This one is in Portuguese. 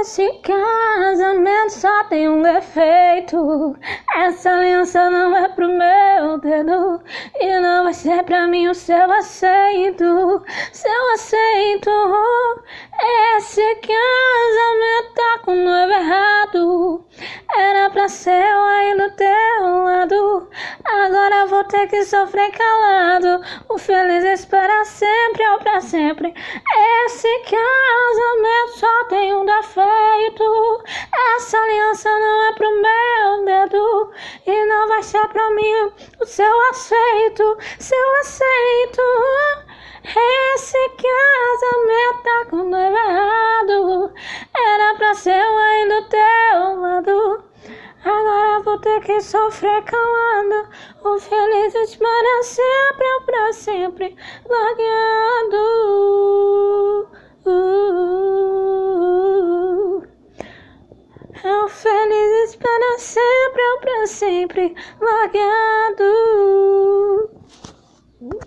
Esse casamento só tem um defeito. Essa aliança não é pro meu dedo. E não vai ser pra mim o seu aceito. Seu aceito. Esse casamento tá com o noivo errado. Era pra ser eu aí do teu lado. Agora vou ter que sofrer calado. O feliz espera sempre ou pra sempre. Esse casamento Essa aliança não é pro meu dedo. E não vai ser pra mim o seu aceito. Seu aceito. Esse casamento tá com noivo errado. Era pra ser eu aí do teu lado. Agora vou ter que sofrer calado. O feliz para sempre pra sempre. Largado. Ao felizes para sempre, ao para sempre, largado.